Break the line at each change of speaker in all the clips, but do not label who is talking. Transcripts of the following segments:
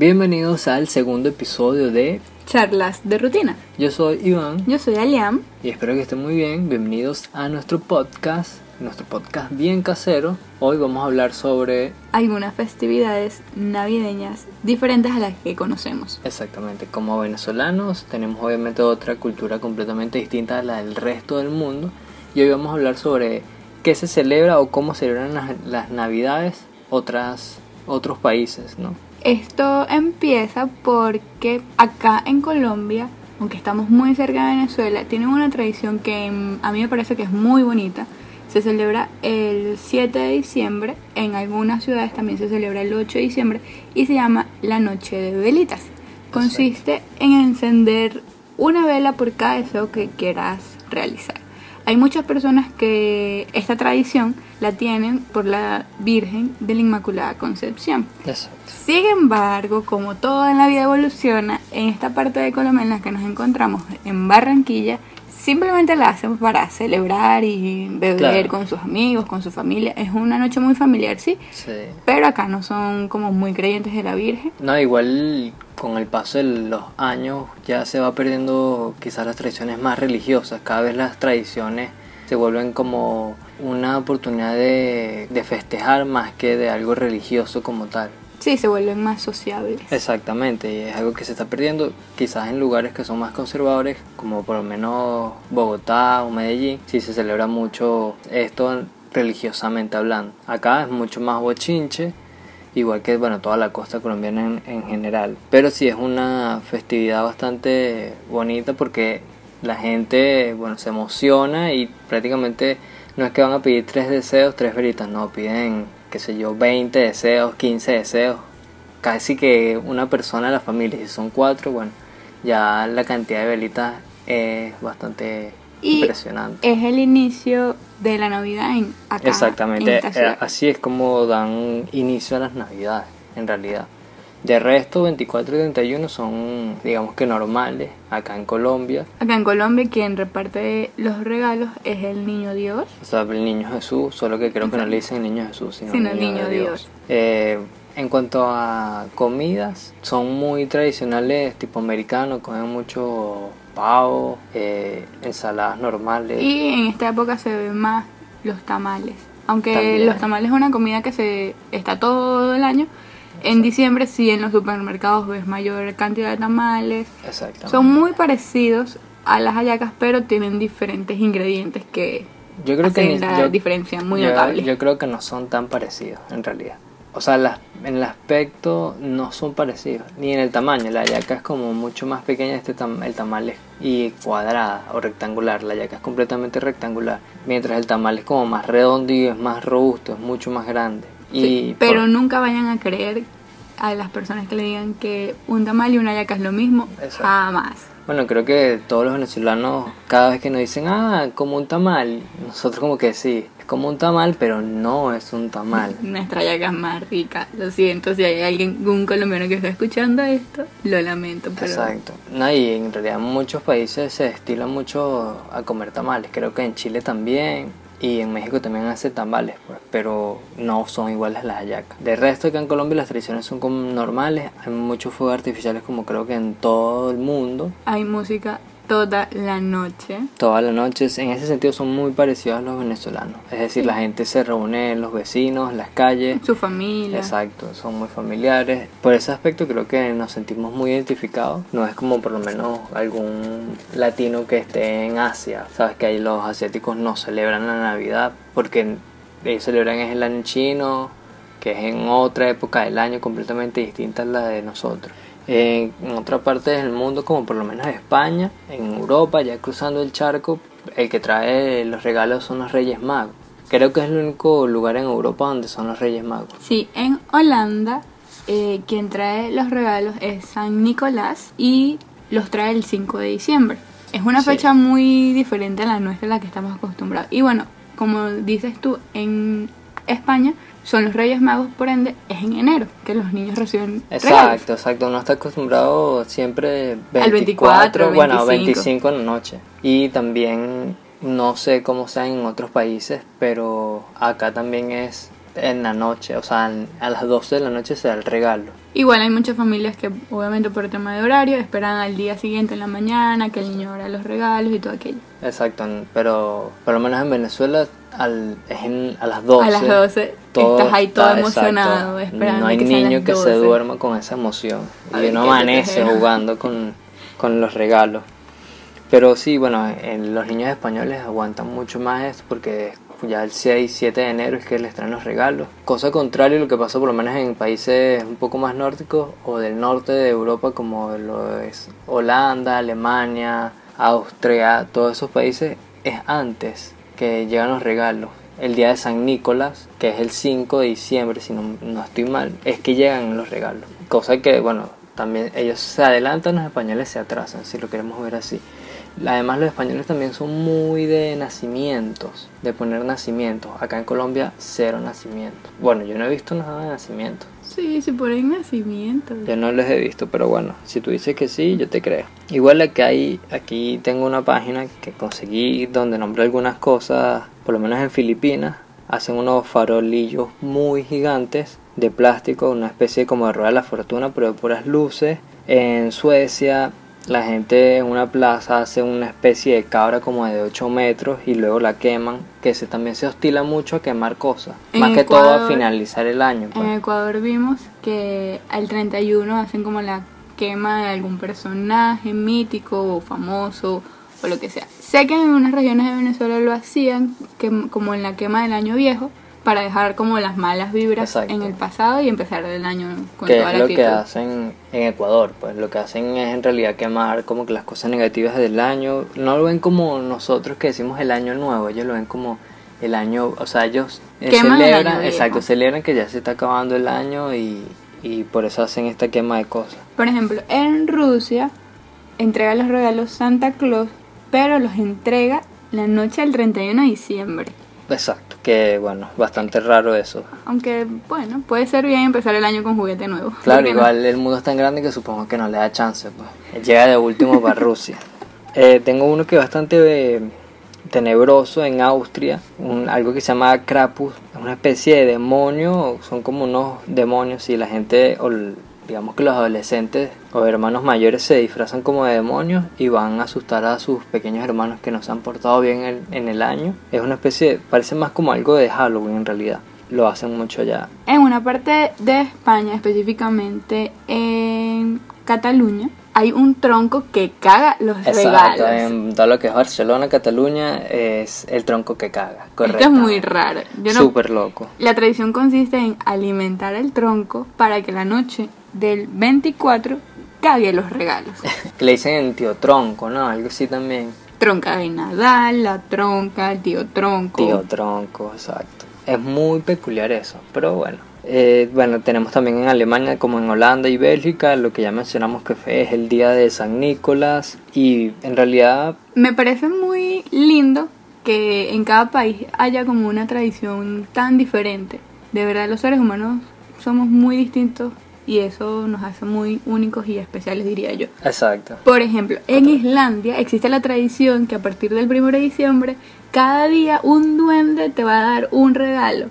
Bienvenidos al segundo episodio de
Charlas de rutina.
Yo soy Iván
Yo soy Aliam.
y espero que estén muy bien. Bienvenidos a nuestro podcast, nuestro podcast bien casero. Hoy vamos a hablar sobre
Algunas festividades navideñas diferentes a las que conocemos.
exactamente como venezolanos tenemos obviamente otra cultura completamente distinta a la del resto del mundo y hoy vamos a hablar sobre qué se celebra o cómo celebran las, las navidades otras otros países, ¿no?
Esto empieza porque acá en Colombia, aunque estamos muy cerca de Venezuela, tienen una tradición que a mí me parece que es muy bonita. Se celebra el 7 de diciembre, en algunas ciudades también se celebra el 8 de diciembre y se llama la Noche de Velitas. Consiste en encender una vela por cada deseo que quieras realizar. Hay muchas personas que esta tradición la tienen por la Virgen de la Inmaculada Concepción.
Exacto.
Sin embargo, como todo en la vida evoluciona, en esta parte de Colombia en la que nos encontramos, en Barranquilla, simplemente la hacen para celebrar y beber
Claro.
con sus amigos, con su familia. Es una noche muy familiar, sí,
Sí.
pero acá no son como muy creyentes de la Virgen.
No, igual con el paso de los años ya se va perdiendo quizás las tradiciones más religiosas. Cada vez las tradiciones se vuelven como una oportunidad de, de festejar más que de algo religioso como tal.
Sí, se vuelven más sociables.
Exactamente, y es algo que se está perdiendo quizás en lugares que son más conservadores, como por lo menos Bogotá o Medellín, sí se celebra mucho esto religiosamente hablando. Acá es mucho más bochinche, igual que bueno toda la costa colombiana en, en general. Pero sí es una festividad bastante bonita porque la gente bueno se emociona y prácticamente no es que van a pedir tres deseos, tres veritas, no, piden qué sé yo, 20 deseos, 15 deseos, casi que una persona de la familia, si son cuatro, bueno, ya la cantidad de velitas es bastante
Y
impresionante.
es el inicio de la Navidad en acá.
Exactamente,
en esta
eh, así es como dan inicio a las navidades, en realidad. De resto, 24 y 31 son, digamos que normales, acá en Colombia.
Acá en Colombia quien reparte los regalos es el niño Dios.
O sea, el niño Jesús, solo que creo que no le dicen niño Jesús, sino,
Sino
niño,
niño
Dios.
Dios.
Eh, en cuanto a comidas, son muy tradicionales, tipo americano, comen mucho eh, ensaladas normales.
Y en esta época se ven más los tamales. Aunque
También.
los tamales es una comida que se está todo el año. En diciembre sí en los supermercados ves mayor cantidad de tamales.
Exactamente.
Son muy parecidos a las hallacas, pero tienen diferentes ingredientes que
Yo creo que ni-
la
yo-
diferencia muy
yo,
notable.
Yo creo que no son tan parecidos, en realidad. O sea, las- en el aspecto no son parecidos, ni en el tamaño. La yaca es como mucho más pequeña, este tam- el tamal es y cuadrada o rectangular. La yaca es completamente rectangular, mientras el tamal es como más redondo y es más robusto, es mucho más grande.
Sí,
y
pero
por-
nunca vayan a creer a las personas que le digan que un tamal y una hallaca es lo mismo.
Exacto.
Jamás.
Bueno, creo que todos los venezolanos, cada vez que nos dicen, ah, como un tamal, nosotros como que sí, es como un tamal, pero no es un tamal.
Nuestra hallaca es más rica. Lo siento, si hay alguien, un colombiano que está escuchando esto, lo lamento, pero
Exacto. No, y en realidad en muchos países se estila mucho a comer tamales. Creo que en Chile también y en México también hace tamales, pues, pero no son iguales las hallacas. De resto, acá en Colombia las tradiciones son como normales. Hay muchos fuegos artificiales como creo que en todo el mundo.
hay música toda la noche.
Todas las noches, en ese sentido, son muy parecidos a los venezolanos. Es decir, la gente se reúne en los vecinos, en las calles.
Su familia.
Exacto, son muy familiares. Por ese aspecto creo que nos sentimos muy identificados. No es como por lo menos algún latino que esté en Asia. Sabes que ahí los asiáticos no celebran la Navidad porque ellos celebran es el año chino, que es en otra época del año completamente distinta a la de nosotros. En en otra parte del mundo, como por lo menos España, en Europa, ya cruzando el charco, el que trae los regalos son los Reyes Magos. Creo que es el único lugar en Europa donde son los Reyes Magos.
Sí, en Holanda, eh, quien trae los regalos es San Nicolás y los trae el 5 de diciembre. Es una
Sí.
fecha muy diferente a la nuestra, a la que estamos acostumbrados. Y bueno, como dices tú, en España son los Reyes Magos, por ende, es en enero que los niños reciben regalos.
Exacto, exacto. Uno está acostumbrado siempre 24,
Al 24,
bueno,
25.
25 en la noche. Y también, no sé cómo sea en otros países, pero acá también es en la noche, o sea, en- a las 12 de la noche se da el regalo.
Igual hay muchas familias que, obviamente por tema de horario, esperan al día siguiente en la mañana que el niño abra los regalos y todo aquello.
Exacto, pero por lo menos en Venezuela al, es en- a las 12.
A las 12
todo
estás ahí todo
está-
emocionado,
exacto.
esperando
No hay
que
niño que se
12.
duerma con esa emoción.
A
Y uno amanece jugando con, con los regalos. Pero sí, bueno, en los niños españoles aguantan mucho más esto porque ya el 6, 7 de enero es que les traen los regalos. Cosa contraria a lo que pasa por lo menos en países un poco más nórdicos o del norte de Europa como lo es Holanda, Alemania, Austria, todos esos países es antes que llegan los regalos. El día de San Nicolás, que es el 5 de diciembre, si no, no estoy mal, es que llegan los regalos. Cosa que, bueno, también ellos se adelantan, los españoles se atrasan, si lo queremos ver así. Además los españoles también son muy de nacimientos, de poner nacimientos. Acá en Colombia cero nacimientos. Bueno, yo no he visto nada de nacimientos.
Sí, sí, por ahí nacimiento.
Yo no los he visto, pero bueno, si tú dices que sí, yo te creo. Igual aquí, hay, aquí tengo una página que conseguí donde nombré algunas cosas, por lo menos en Filipinas, hacen unos farolillos muy gigantes de plástico, una especie como de rueda de la fortuna, pero de puras luces. En Suecia, la gente en una plaza hace una especie de cabra como de 8 metros y luego la queman, que se, también se hostila mucho a quemar cosas.
En
Más que todo a finalizar el año. pues.
En Ecuador vimos que al 31 hacen como la quema de algún personaje mítico o famoso o lo que sea. Sé que en unas regiones de Venezuela lo hacían que, como en la quema del año viejo para dejar como las malas vibras
Exacto.
en el pasado y empezar el año con
que
toda
es
la
lo que hacen en Ecuador, pues lo que hacen es en realidad quemar como que las cosas negativas del año, no lo ven como nosotros que decimos el año nuevo, ellos lo ven como el año, o sea, ellos eh,
el
celebran,
viejo.
exacto, celebran que ya se está acabando el año y, y por eso hacen esta quema de cosas.
Por ejemplo, en Rusia entrega los regalos Santa Claus, pero los entrega la noche del 31 de diciembre.
Exacto, que bueno, bastante raro eso.
Aunque, bueno, puede ser bien empezar el año con juguete nuevo.
Claro, igual el mundo es tan grande que supongo que no le da chance, pues. Llega de último para Rusia. Eh, tengo uno que es bastante eh, tenebroso en Austria, un- algo que se llama Krampus, es una especie de demonio, son como unos demonios y la gente, o digamos que los adolescentes o hermanos mayores se disfrazan como de demonios y van a asustar a sus pequeños hermanos que no se han portado bien en, en el año. Es una especie, parece más como algo de Halloween en realidad. Lo hacen mucho allá.
En una parte de España, específicamente en Cataluña, hay un tronco que caga los
Exacto,
regalos.
en todo lo que es Barcelona, Cataluña, es el tronco que caga. Correcto.
Esto es muy raro. Yo no-
Súper loco.
La tradición consiste en alimentar el tronco para que la noche del 24 cague los regalos.
Que le dicen el tío tronco, ¿no? Algo así también.
Tronca de Nadal, la tronca, el tío tronco.
Tío tronco, exacto. Es muy peculiar eso, pero bueno. Eh, bueno, tenemos también en Alemania, como en Holanda y Bélgica, lo que ya mencionamos que es el día de San Nicolás. Y en realidad,
Me parece muy lindo que en cada país haya como una tradición tan diferente. De verdad, los seres humanos somos muy distintos y eso nos hace muy únicos y especiales, diría yo.
exacto.
Por ejemplo, en Islandia existe la tradición que a partir del 1 de diciembre, cada día un duende te va a dar un regalo.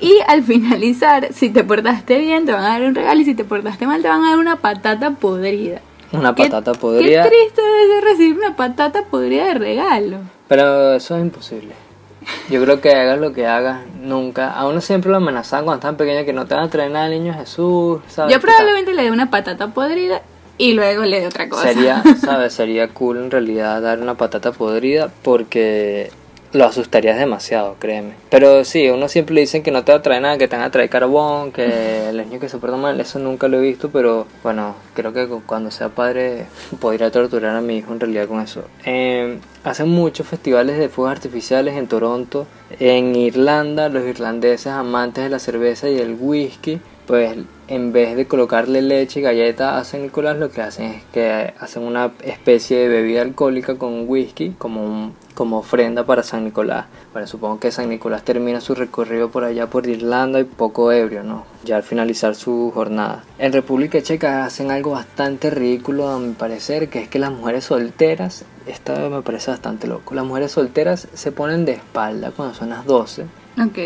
Y al finalizar, si te portaste bien, te van a dar un regalo y si te portaste mal, te van a dar una patata podrida.
Una patata podrida.
Qué triste debe ser recibir una patata podrida de regalo.
Pero eso es imposible. Yo creo que hagas lo que hagas, nunca. A uno siempre lo amenazaban cuando estaban pequeños que no te van a traer nada al niño Jesús, ¿sabes?
Yo probablemente le dé una patata podrida y luego le dé otra cosa.
Sería, ¿sabes? Sería cool en realidad dar una patata podrida porque lo asustarías demasiado, créeme. Pero sí, uno siempre le dicen que no te va a traer nada, que te van a traer carbón, que el niño que se porta mal, eso nunca lo he visto, pero bueno, creo que cu- cuando sea padre podría torturar a mi hijo en realidad con eso. Eh, hacen muchos festivales de fuegos artificiales en Toronto, en Irlanda, los irlandeses amantes de la cerveza y el whisky, pues en vez de colocarle leche y galleta a San Nicolás, lo que hacen es que hacen una especie de bebida alcohólica con whisky como, un- como ofrenda para San Nicolás. Bueno, supongo que San Nicolás termina su recorrido por allá por Irlanda y poco ebrio, ¿no? Ya al finalizar su jornada. En República Checa hacen algo bastante ridículo a mi parecer, que es que las mujeres solteras, esto me parece bastante loco, las mujeres solteras se ponen de espalda cuando son las 12
Ok.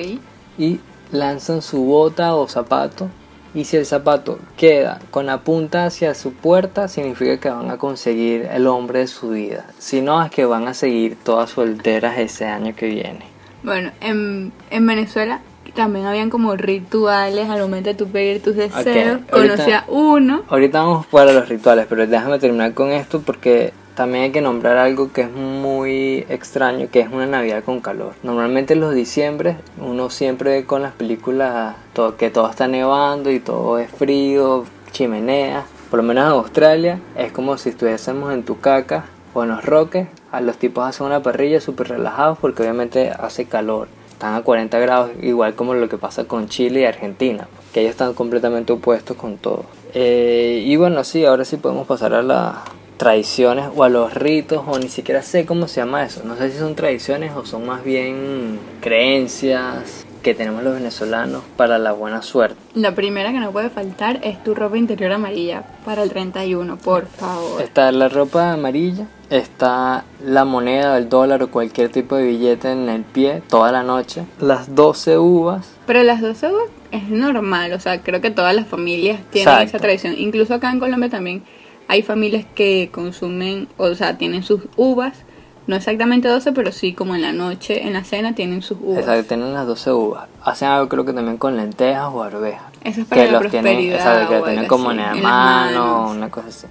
y lanzan su bota o zapato y si el zapato queda con la punta hacia su puerta, significa que van a conseguir el hombre de su vida. Si no, es que van a seguir todas solteras ese año que viene.
Bueno, en, en Venezuela también habían como rituales al momento de tú pedir tus deseos.
Ok, ahorita-
Conocía uno.
Ahorita vamos para los rituales, pero déjame terminar con esto porque también hay que nombrar algo que es muy extraño, que es una Navidad con calor. Normalmente en los diciembre uno siempre con las películas que todo está nevando y todo es frío, chimenea. Por lo menos en Australia es como si estuviésemos en Tucaca o en los Roques. A los tipos hacen una parrilla súper relajados porque obviamente hace calor. Están a 40 grados, igual como lo que pasa con Chile y Argentina, que ellos están completamente opuestos con todo. Eh, y bueno, sí, ahora sí podemos pasar a las tradiciones o a los ritos, o ni siquiera sé cómo se llama eso. No sé si son tradiciones o son más bien creencias que tenemos los venezolanos para la buena suerte.
La primera que no puede faltar es tu ropa interior amarilla para el 31, por favor.
Está la ropa amarilla, está la moneda, el dólar o cualquier tipo de billete en el pie toda la noche, las 12 uvas,
Pero las 12 uvas es normal, o sea, creo que todas las familias tienen
Exacto.
esa tradición. Incluso acá en Colombia también hay familias que consumen, o sea, tienen sus uvas, no exactamente 12, pero sí como en la noche, en la cena tienen sus uvas.
exacto, tienen las 12 uvas. Hacen algo creo que también con lentejas o arvejas.
Eso es para
que
la
los tienen, exacto, que lo tienen como
así,
en la mano, una cosa así.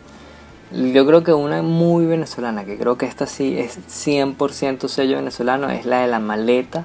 Yo creo que una muy venezolana, que creo que esta sí es 100% sello venezolano, es la de la maleta,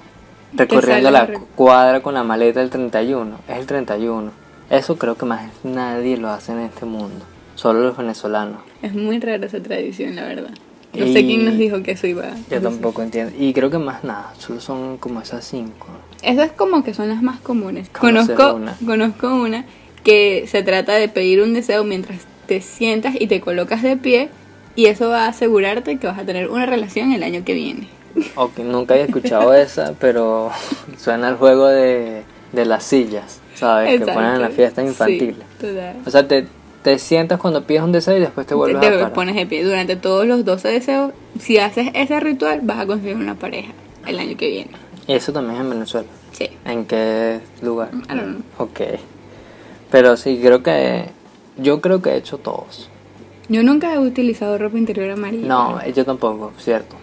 recorriendo la
re-
cuadra con la maleta el 31, es el 31. Eso creo que más nadie lo hace en este mundo, solo los venezolanos.
Es muy rara esa tradición, la verdad. No
Y-
sé quién nos dijo que eso iba.
Yo tampoco entiendo. Y creo que más nada, solo son como esas cinco.
Esas como que son las más comunes. Conozco
una.
conozco una que se trata de pedir un deseo mientras te sientas y te colocas de pie y eso va a asegurarte que vas a tener una relación el año que viene.
Ok, nunca había escuchado esa, pero suena el juego de, de las sillas, ¿sabes? Que
Exacto.
ponen en las fiestas infantiles.
Sí, total.
O sea, te, te sientas cuando pides un deseo y después te
Te,
vuelves
te
a parar.
pones de pie durante todos los 12 deseos. Si haces ese ritual, vas a conseguir una pareja el año que viene.
Eso también es en Venezuela.
Sí.
¿En qué lugar?
I don't know.
Ok. Pero sí, creo que... Yo creo que he hecho todos.
Yo nunca he utilizado ropa interior amarilla.
No, yo tampoco, cierto.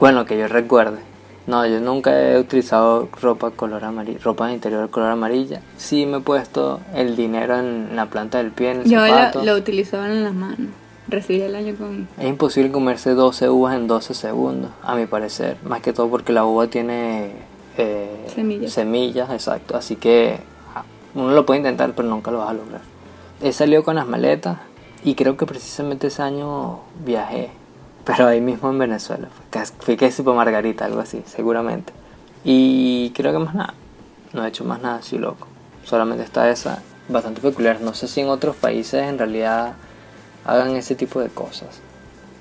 Bueno, que yo recuerde. No, yo nunca he utilizado ropa color amarilla, ropa de interior color amarilla. Sí me he puesto el dinero en la planta del pie, en el
Yo
zapato.
lo, lo utilizaba en las manos. Recibí el año con...
Es imposible comerse 12 uvas en 12 segundos, a mi parecer. Más que todo porque la uva tiene eh,
Semillas.
semillas, exacto. Así que ah, uno lo puede intentar, pero nunca lo vas a lograr. He salido con las maletas y creo que precisamente ese año viajé. Pero ahí mismo en Venezuela. Fui casi por Margarita, algo así, seguramente. Y creo que más nada. No he hecho más nada así loco. Solamente está esa bastante peculiar. No sé si en otros países en realidad hagan ese tipo de cosas.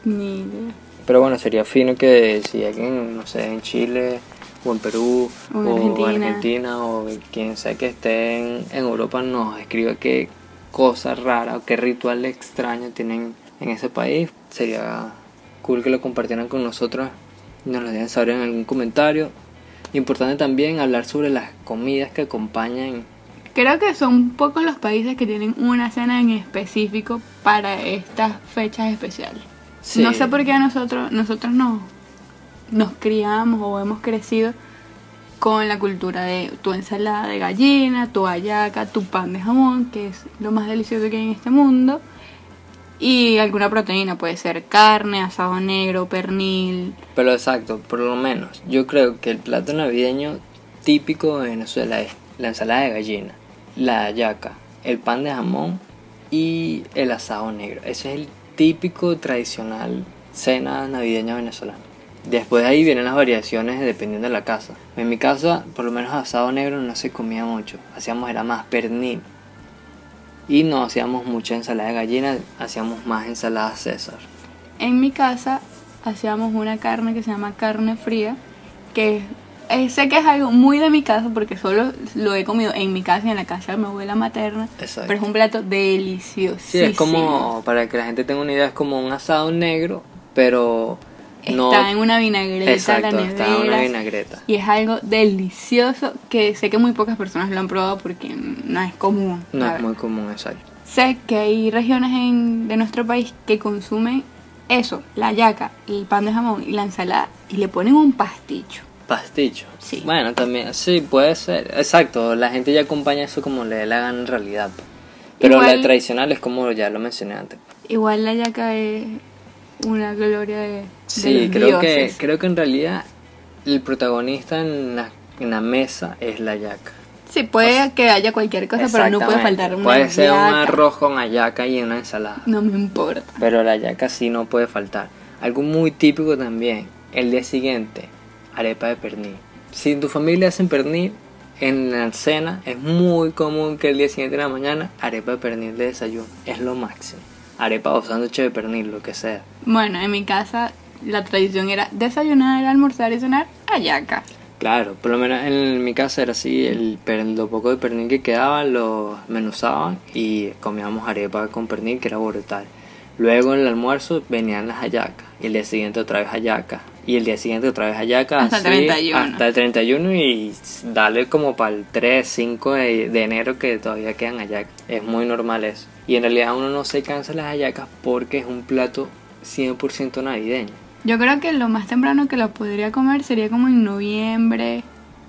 Ni idea.
Pero bueno, sería fino que si alguien, no sé, en Chile o en Perú
O en Argentina.
en Argentina o quien sea que esté en, en Europa nos escriba qué cosa rara o qué ritual extraño tienen en ese país. Sería cool que lo compartieran con nosotros y nos lo dejen saber en algún comentario. Importante también hablar sobre las comidas que acompañan.
Creo que son pocos los países que tienen una cena en específico para estas fechas especiales.
Sí.
No sé por qué a nosotros, nosotros nos, nos criamos o hemos crecido con la cultura de tu ensalada de gallina, tu hallaca, tu pan de jamón, que es lo más delicioso que hay en este mundo, y alguna proteína, puede ser carne, asado negro, pernil.
Pero exacto, por lo menos. Yo creo que el plato navideño típico de Venezuela es la ensalada de gallina, la hallaca, el pan de jamón y el asado negro. Ese es el típico tradicional cena navideña venezolana. Después de ahí vienen las variaciones dependiendo de la casa. En mi casa, por lo menos asado negro no se comía mucho. Hacíamos era más pernil. Y no hacíamos mucha ensalada de gallina, hacíamos más ensalada César.
En mi casa hacíamos una carne que se llama carne fría, que eh, sé que es algo muy de mi casa porque solo lo he comido en mi casa y en la casa de mi abuela materna,
Exacto.
pero es un plato delicioso.
Sí, es como, para que la gente tenga una idea, es como un asado negro, pero
está
No-
en una vinagreta,
Exacto,
la
está en una vinagreta.
Y es algo delicioso que sé que muy pocas personas lo han probado porque no es común.
No es muy común, exacto.
Sé que hay regiones en- de nuestro país que consumen eso, la yaca, el pan de jamón y la ensalada y le ponen un pasticho.
Pasticho.
Sí.
Bueno, también, sí, puede ser. Exacto, la gente ya acompaña eso como le la gana en realidad. Pero
Igual-
la tradicional es como ya lo mencioné antes.
Igual la yaca es una gloria de, de
Sí,
los
creo que, creo que en realidad el protagonista en la, en la mesa es la yaca.
Sí, puede que haya cualquier cosa, pero no puede faltar una
Puede ser un arroz con hallaca y una ensalada.
No me importa.
Pero la yaca sí no puede faltar. Algo muy típico también, el día siguiente, arepa de pernil. Si en tu familia hacen pernil, en la cena es muy común que el día siguiente en la mañana, arepa de pernil de desayuno. Es lo máximo. Arepa o sándwich de pernil, lo que sea.
Bueno, en mi casa la tradición era desayunar, almorzar y cenar ayaca.
Claro, por lo menos en mi casa era así, el, lo poco de pernil que quedaba lo menuzaban y comíamos arepa con pernil que era brutal. Luego en el almuerzo venían las hallacas y el día siguiente otra vez hallaca y el día siguiente otra vez hallaca
Hasta el
así,
31.
hasta el 31 y dale como para el 3, 5 de, de enero que todavía quedan hallacas. Es muy normal eso. Y en realidad uno no se cansa las hallacas porque es un plato 100% navideño.
Yo creo que lo más temprano que lo podría comer sería como en noviembre.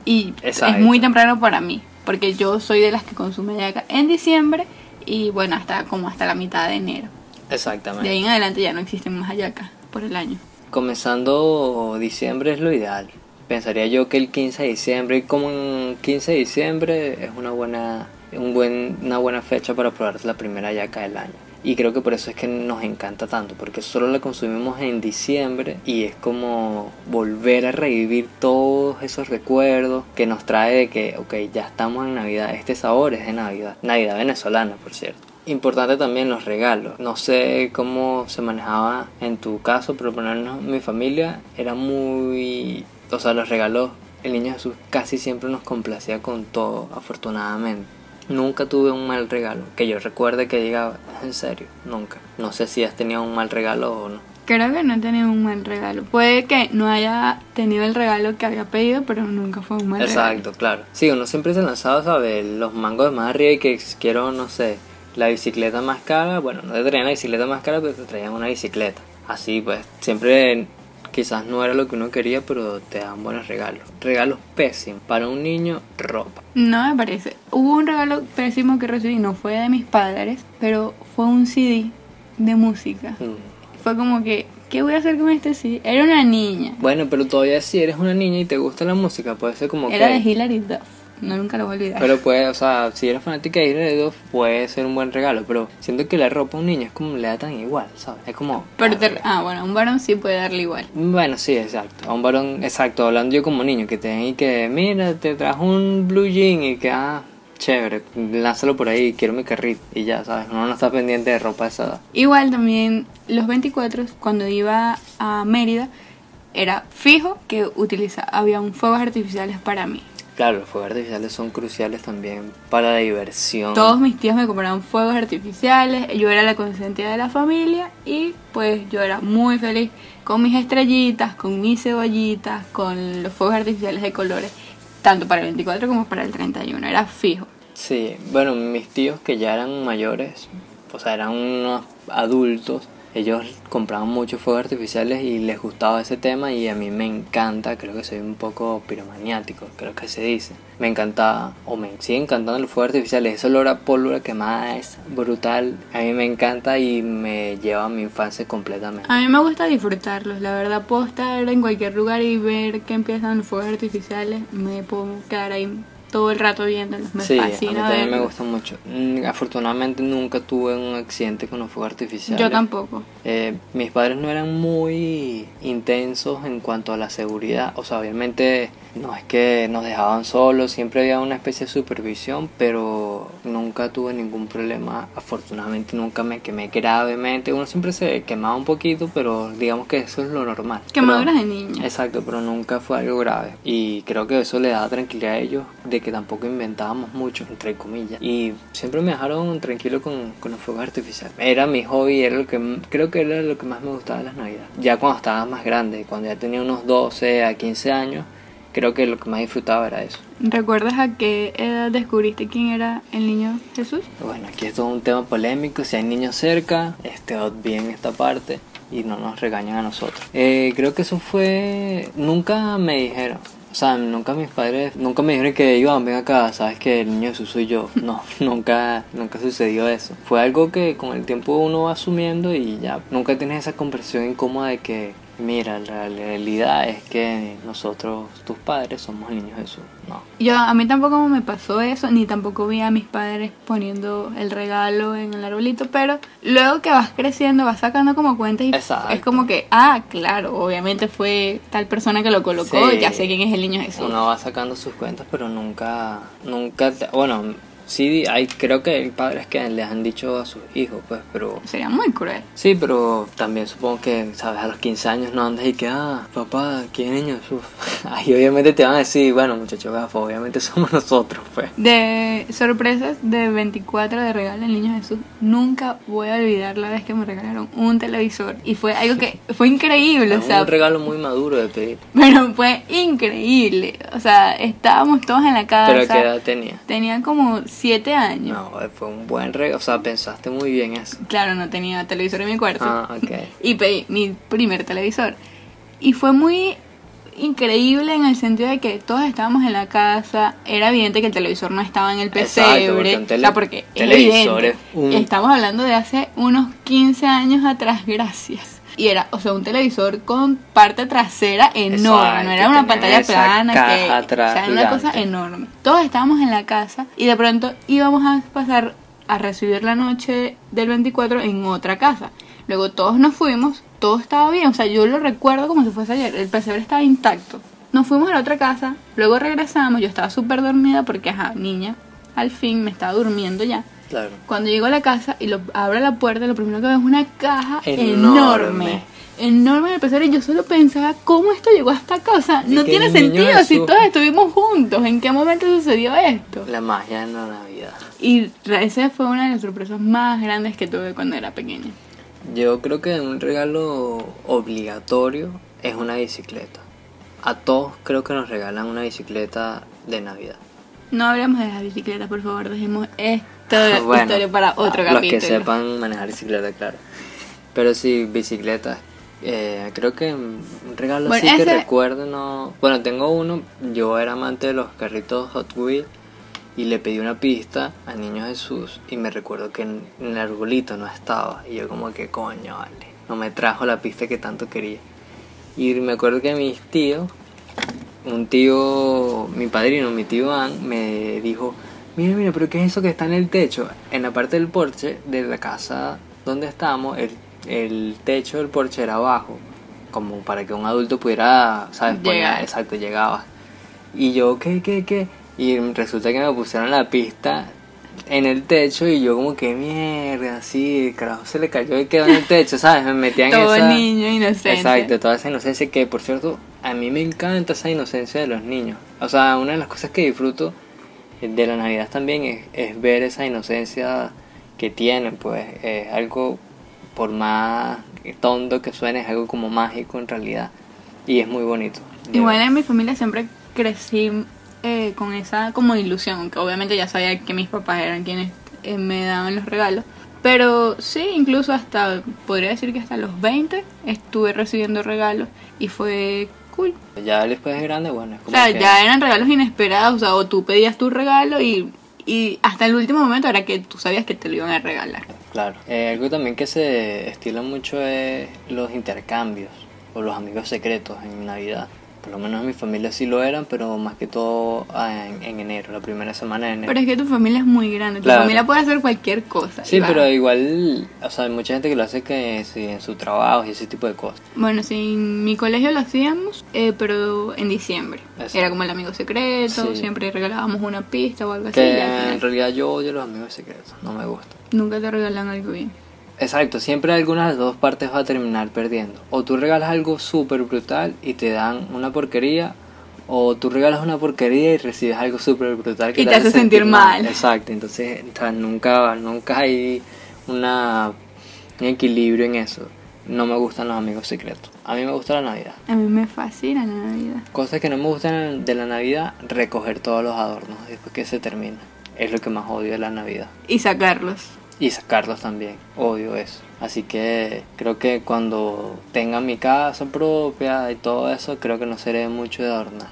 Y
Exacto.
es muy temprano para mí, porque yo soy de las que consume ayaca en diciembre y bueno, hasta como hasta la mitad de enero.
Exactamente.
De ahí en adelante ya no existen más ayacas por el año.
Comenzando diciembre es lo ideal. Pensaría yo que el 15 de diciembre, y como en 15 de diciembre, es una buena, una buena fecha para probar la primera yaca del año. Y creo que por eso es que nos encanta tanto, porque solo la consumimos en diciembre y es como volver a revivir todos esos recuerdos que nos trae de que, ok, ya estamos en Navidad, este sabor es de Navidad, Navidad venezolana, por cierto. Importante también los regalos. No sé cómo se manejaba en tu caso, pero por mi familia era muy... O sea, los regalos, el niño Jesús casi siempre nos complacía con todo, afortunadamente. Nunca tuve un mal regalo. Que yo recuerde que diga, en serio, nunca. No sé si has tenido un mal regalo o no.
Creo que no he tenido un buen regalo. Puede que no haya tenido el regalo que había pedido, pero nunca fue un mal regalo.
Exacto, claro. Sí, uno siempre se lanzaba, ¿sabes? Los mangos de más arriba y que quiero, no sé, la bicicleta más cara. Bueno, no te traían la bicicleta más cara, pero te traían una bicicleta. Así pues, siempre quizás no era lo que uno quería, pero te dan buenos regalos. Regalos pésimos. Para un niño, ropa.
No me parece. Hubo un regalo pésimo que recibí, no fue de mis padres, pero fue un CD de música.
Mm.
Fue como que, ¿qué voy a hacer con este CD? Era una niña.
Bueno, pero todavía si eres una niña y te gusta la música, puede ser como
Era
que...
de Hilary Duff. No, nunca lo voy a olvidar.
Pero puede, o sea, si eres fanática de Duff, puede ser un buen regalo. Pero siento que la ropa a un niño es como le da tan igual, ¿sabes? Es como.
Pero te- ah, bueno, a un varón sí puede darle igual.
Bueno, sí, exacto. A un varón, exacto, hablando yo como niño, que te den y que, mira, te trajo un blue jean y que, ah, chévere, lánzalo por ahí, quiero mi carrito. Y ya, ¿sabes? Uno no está pendiente de ropa de esa edad.
Igual también los 24, cuando iba a Mérida, era fijo que utiliza, había un fuegos artificiales para mí.
Claro, los fuegos artificiales son cruciales también para la diversión.
Todos mis tíos me compraron fuegos artificiales, yo era la consentida de la familia y pues yo era muy feliz con mis estrellitas, con mis cebollitas, con los fuegos artificiales de colores, tanto para el 24 como para el 31, era fijo.
Sí, bueno, mis tíos que ya eran mayores, o sea, eran unos adultos, ellos compraban muchos fuegos artificiales y les gustaba ese tema y a mí me encanta, creo que soy un poco piromaniático, creo que se dice. Me encantaba, o me sigue encantando los fuegos artificiales, ese olor a pólvora quemada es brutal, a mí me encanta y me lleva a mi infancia completamente.
A mí me gusta disfrutarlos, la verdad puedo estar en cualquier lugar y ver que empiezan los fuegos artificiales, me puedo quedar ahí todo el rato viéndolos, me
sí, a mí
fascina
también me gusta mucho. Mm, Afortunadamente nunca tuve un accidente con los fuegos artificiales.
Yo tampoco.
Eh, mis padres no eran muy intensos en cuanto a la seguridad. O sea, obviamente no es que nos dejaban solos, siempre había una especie de supervisión, pero nunca tuve ningún problema. Afortunadamente nunca me quemé gravemente. Uno siempre se quemaba un poquito, pero digamos que eso es lo normal.
Quemaduras de niño.
Exacto, pero nunca fue algo grave. Y creo que eso le daba tranquilidad a ellos de que tampoco inventábamos mucho, entre comillas. Y siempre me dejaron tranquilo con, con los fuegos artificiales. Era mi hobby, era lo que creo que era lo que más me gustaba de las navidades. Ya cuando estaba más grande, cuando ya tenía unos 12 a 15 años, creo que lo que más disfrutaba era eso.
¿Recuerdas a qué edad descubriste quién era el niño Jesús?
Bueno, aquí es todo un tema polémico. Si hay niños cerca, este, bien esta parte y no nos regañan a nosotros. Eh, creo que eso fue. Nunca me dijeron. O sea, nunca mis padres, nunca me dijeron que Iván, ven acá, sabes que el niño Jesús soy yo. No, nunca, nunca sucedió eso. Fue algo que con el tiempo uno va asumiendo y ya nunca tienes esa conversación incómoda de que, mira, la realidad es que nosotros, tus padres, somos el niño Jesús. No.
Yo, a mí tampoco me pasó eso, ni tampoco vi a mis padres poniendo el regalo en el arbolito, pero luego que vas creciendo, vas sacando como cuentas y
Exacto.
es como que, ah, claro, obviamente fue tal persona que lo colocó,
Sí.
ya sé quién es el niño Jesús.
Uno va sacando sus cuentas, pero nunca, nunca, te- bueno, sí, hay, creo que hay padres que les han dicho a sus hijos, pues, pero...
Sería muy cruel.
Sí, pero también supongo que, ¿sabes? A los 15 años no andas y que, ah, papá, ¿quién es niño? Ahí obviamente te van a decir, bueno, muchachos, gafo, obviamente somos nosotros, pues.
De sorpresas de 24 de regalo el niño Jesús, nunca voy a olvidar la vez que me regalaron un televisor y fue algo que fue increíble, o sea,
un regalo muy maduro de pedir.
pero fue increíble, o sea, estábamos todos en la casa.
¿Pero qué edad tenía?
Tenía como 7 años.
No, fue un buen regalo, o sea, pensaste muy bien eso.
Claro, no tenía televisor en mi cuarto.
Ah, ok.
Y pedí mi primer televisor. Y fue muy increíble en el sentido de que todos estábamos en la casa. Era evidente que el televisor no estaba en el
Exacto,
pesebre.
porque
o sea, porque es
televisor
evidente.
es un-
Estamos hablando de hace unos 15 años atrás, gracias. Y era, o sea, un televisor con parte trasera enorme.
Exacto,
no era una pantalla plana. Que,
atrás
o sea, era una cosa enorme. Todos estábamos en la casa y de pronto íbamos a pasar a recibir la noche del 24 en otra casa. Luego todos nos fuimos, todo estaba bien, o sea, yo lo recuerdo como si fuese ayer, el pesebre estaba intacto. Nos fuimos a la otra casa, luego regresamos, yo estaba súper dormida porque, ajá, niña, al fin me estaba durmiendo ya.
Claro.
Cuando llego a la casa y lo, abro la puerta, lo primero que veo es una caja
Enorme.
enorme. Enorme pesebre y yo solo pensaba, ¿cómo esto llegó hasta acá? O sea, no tiene sentido si todos estuvimos juntos. ¿En qué momento sucedió esto?
La magia de la Navidad.
Y esa fue una de las sorpresas más grandes que tuve cuando era pequeña.
Yo creo que un regalo obligatorio es una bicicleta. A todos creo que nos regalan una bicicleta de Navidad.
No hablemos de las bicicletas, por favor, dejemos
Bueno,
historia para otro
Los
capítulo.
que sepan manejar bicicleta, claro. Pero sí, bicicletas. Eh, creo que un regalo
Bueno,
así que recuerdo no... Bueno, tengo uno. Yo era amante de los carritos Hot Wheels y le pedí una pista al Niño Jesús y me recuerdo que en, en el arbolito no estaba. Y yo como que coño, vale. No me trajo la pista que tanto quería. Y me acuerdo que mis tíos, un tío, mi padrino, mi tío Iván, me dijo, mira, mira, pero ¿qué es eso que está en el techo? En la parte del porche de la casa donde estábamos, el, el techo del porche era abajo, como para que un adulto pudiera, ¿sabes? Poner- exacto, llegaba. Y yo, ¿qué, qué, qué? Y resulta que me pusieron la pista en el techo y yo como que mierda, así, el carajo se le cayó y quedó en el techo, ¿sabes? Me metían en
Todo
esa...
niño inocente.
Exacto, toda esa inocencia que, por cierto, a mí me encanta esa inocencia de los niños. O sea, una de las cosas que disfruto de la Navidad también es, es ver esa inocencia que tienen, pues es algo, por más tonto que suene, es algo como mágico en realidad. Y es muy bonito.
Igual en mi familia siempre crecí eh, con esa como ilusión, aunque obviamente ya sabía que mis papás eran quienes eh, me daban los regalos. Pero sí, incluso hasta, podría decir que hasta los 20 estuve recibiendo regalos y fue cool.
Ya después de grande, bueno, es
O sea,
que-
ya eran regalos inesperados, o sea, o tú pedías tu regalo y, y hasta el último momento era que tú sabías que te lo iban a regalar.
Claro. Eh, algo también que se estila mucho es los intercambios o los amigos secretos en Navidad. Por lo menos mi familia sí lo eran, pero más que todo ah, en, en enero, la primera semana de enero.
Pero es que tu familia es muy grande, tu
Claro.
familia puede hacer cualquier cosa.
Sí, pero igual, o sea, hay mucha gente que lo hace que sí, en su trabajo y ese tipo de cosas.
Bueno, sí, en mi colegio lo hacíamos, eh, pero en diciembre.
Exacto.
Era como el amigo secreto,
Sí.
siempre regalábamos una pista o algo así.
Que
final
en realidad yo odio los amigos secretos, no me gusta.
Nunca te regalan algo bien.
Exacto, siempre alguna de las dos partes va a terminar perdiendo. O tú regalas algo súper brutal y te dan una porquería, o tú regalas una porquería y recibes algo súper brutal que
Y te hace sentir mal.
Exacto, entonces o sea, nunca, nunca hay una, un equilibrio en eso. No me gustan los amigos secretos. A mí me gusta la Navidad.
A mí me fascina la Navidad.
Cosas que no me gustan de la Navidad, recoger todos los adornos después que se termina. Es lo que más odio de la Navidad.
Y sacarlos.
Y sacarlos también, odio eso. Así que creo que cuando tenga mi casa propia y todo eso, creo que no seré mucho de adornar.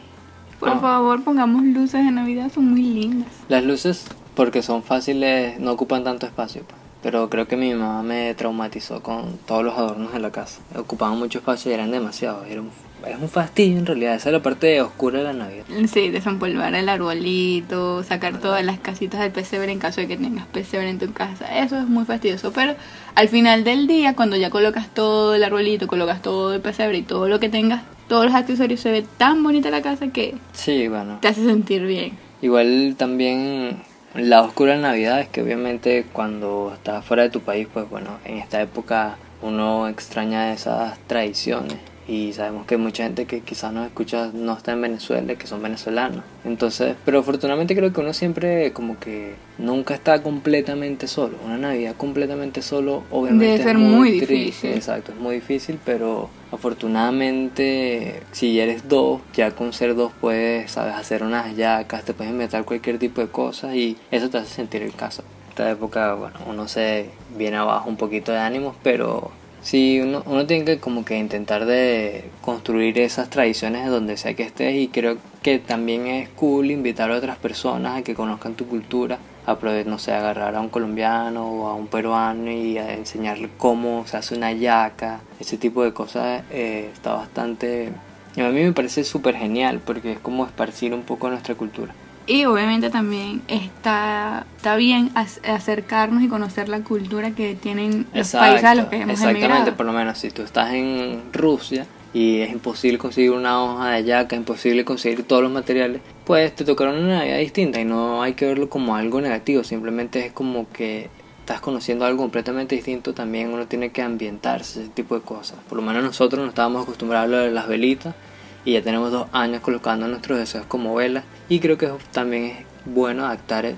Por
Ah.
favor, pongamos luces de Navidad, son muy lindas.
Las luces, porque son fáciles, no ocupan tanto espacio. pues. Pero creo que mi mamá me traumatizó con todos los adornos de la casa. Ocupaban mucho espacio y eran demasiados. Era un, es un fastidio en realidad. Esa es la parte oscura de la Navidad.
Sí, desempolvar el arbolito, sacar todas las casitas del pesebre en caso de que tengas pesebre en tu casa. Eso es muy fastidioso. Pero al final del día, cuando ya colocas todo el arbolito, colocas todo el pesebre y todo lo que tengas, todos los accesorios, se ve tan bonita la casa que
Sí, bueno.
te hace sentir bien.
Igual también la oscura de Navidad es que obviamente cuando estás fuera de tu país, pues bueno, en esta época uno extraña esas tradiciones y sabemos que mucha gente que quizás nos escucha no está en Venezuela, que son venezolanos. Entonces, pero afortunadamente creo que uno siempre como que nunca está completamente solo. Una Navidad completamente solo obviamente
Debe
es
ser muy
triste,
difícil.
Exacto, es muy difícil, pero afortunadamente si eres dos, ya con ser dos puedes, sabes, hacer unas yacas, te puedes inventar cualquier tipo de cosas y eso te hace sentir en casa. Esta época, bueno, uno se viene abajo un poquito de ánimos, pero sí, uno, uno tiene que como que intentar de construir esas tradiciones de donde sea que estés y creo que también es cool invitar a otras personas a que conozcan tu cultura a prove- no sé, agarrar a un colombiano o a un peruano y a enseñarle cómo se hace una yaca, ese tipo de cosas eh, está bastante... a mí me parece súper genial porque es como esparcir un poco nuestra cultura.
Y obviamente también está, está bien ac- acercarnos y conocer la cultura que tienen los países a los que hemos
exactamente,
emigrado.
por lo menos si tú estás en Rusia y es imposible conseguir una hoja de yaca, imposible conseguir todos los materiales, pues te tocará una Navidad distinta y no hay que verlo como algo negativo, simplemente es como que estás conociendo algo completamente distinto, también uno tiene que ambientarse, ese tipo de cosas. Por lo menos nosotros no estábamos acostumbrados a lo de las velitas y ya tenemos dos años colocando nuestros deseos como velas y creo que también es bueno adaptar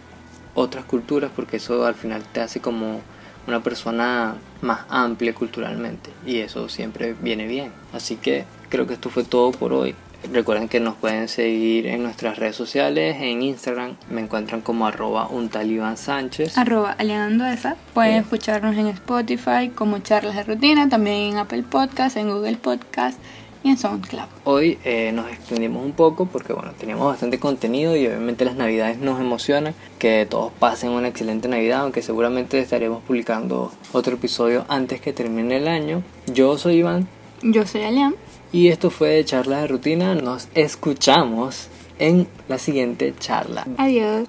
otras culturas porque eso al final te hace como una persona más amplia culturalmente y eso siempre viene bien. Así que creo que esto fue todo por hoy. Recuerden que nos pueden seguir en nuestras redes sociales, en Instagram me encuentran como arroba un Sánchez.
Arroba esa. Pueden escucharnos en Spotify como charlas de rutina, también en Apple Podcast, en Google Podcast y en SoundCloud.
Hoy eh, nos extendimos un poco porque bueno, teníamos bastante contenido y obviamente las navidades nos emocionan. Que todos pasen una excelente navidad, aunque seguramente estaremos publicando otro episodio antes que termine el año. Yo soy Iván
Yo soy Alean.
y esto fue Charlas de Rutina. Nos escuchamos en la siguiente charla.
Adiós.